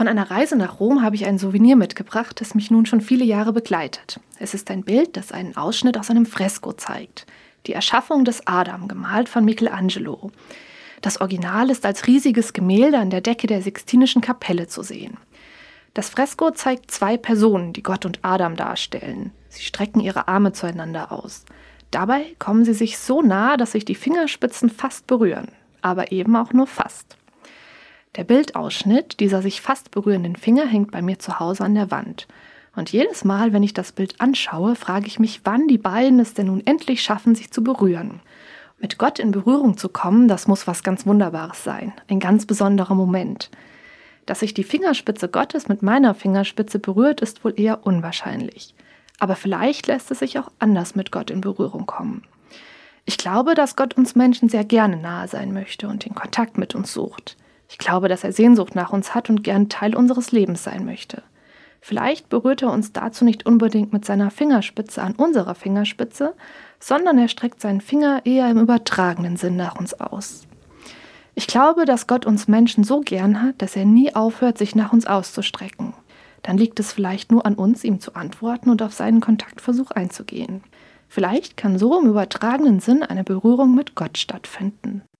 Von einer Reise nach Rom habe ich ein Souvenir mitgebracht, das mich nun schon viele Jahre begleitet. Es ist ein Bild, das einen Ausschnitt aus einem Fresko zeigt. Die Erschaffung des Adam, gemalt von Michelangelo. Das Original ist als riesiges Gemälde an der Decke der Sixtinischen Kapelle zu sehen. Das Fresko zeigt zwei Personen, die Gott und Adam darstellen. Sie strecken ihre Arme zueinander aus. Dabei kommen sie sich so nah, dass sich die Fingerspitzen fast berühren, aber eben auch nur fast. Der Bildausschnitt dieser sich fast berührenden Finger hängt bei mir zu Hause an der Wand. Und jedes Mal, wenn ich das Bild anschaue, frage ich mich, wann die beiden es denn nun endlich schaffen, sich zu berühren. Mit Gott in Berührung zu kommen, das muss was ganz Wunderbares sein, ein ganz besonderer Moment. Dass sich die Fingerspitze Gottes mit meiner Fingerspitze berührt, ist wohl eher unwahrscheinlich. Aber vielleicht lässt es sich auch anders mit Gott in Berührung kommen. Ich glaube, dass Gott uns Menschen sehr gerne nahe sein möchte und den Kontakt mit uns sucht. Ich glaube, dass er Sehnsucht nach uns hat und gern Teil unseres Lebens sein möchte. Vielleicht berührt er uns dazu nicht unbedingt mit seiner Fingerspitze an unserer Fingerspitze, sondern er streckt seinen Finger eher im übertragenen Sinn nach uns aus. Ich glaube, dass Gott uns Menschen so gern hat, dass er nie aufhört, sich nach uns auszustrecken. Dann liegt es vielleicht nur an uns, ihm zu antworten und auf seinen Kontaktversuch einzugehen. Vielleicht kann so im übertragenen Sinn eine Berührung mit Gott stattfinden.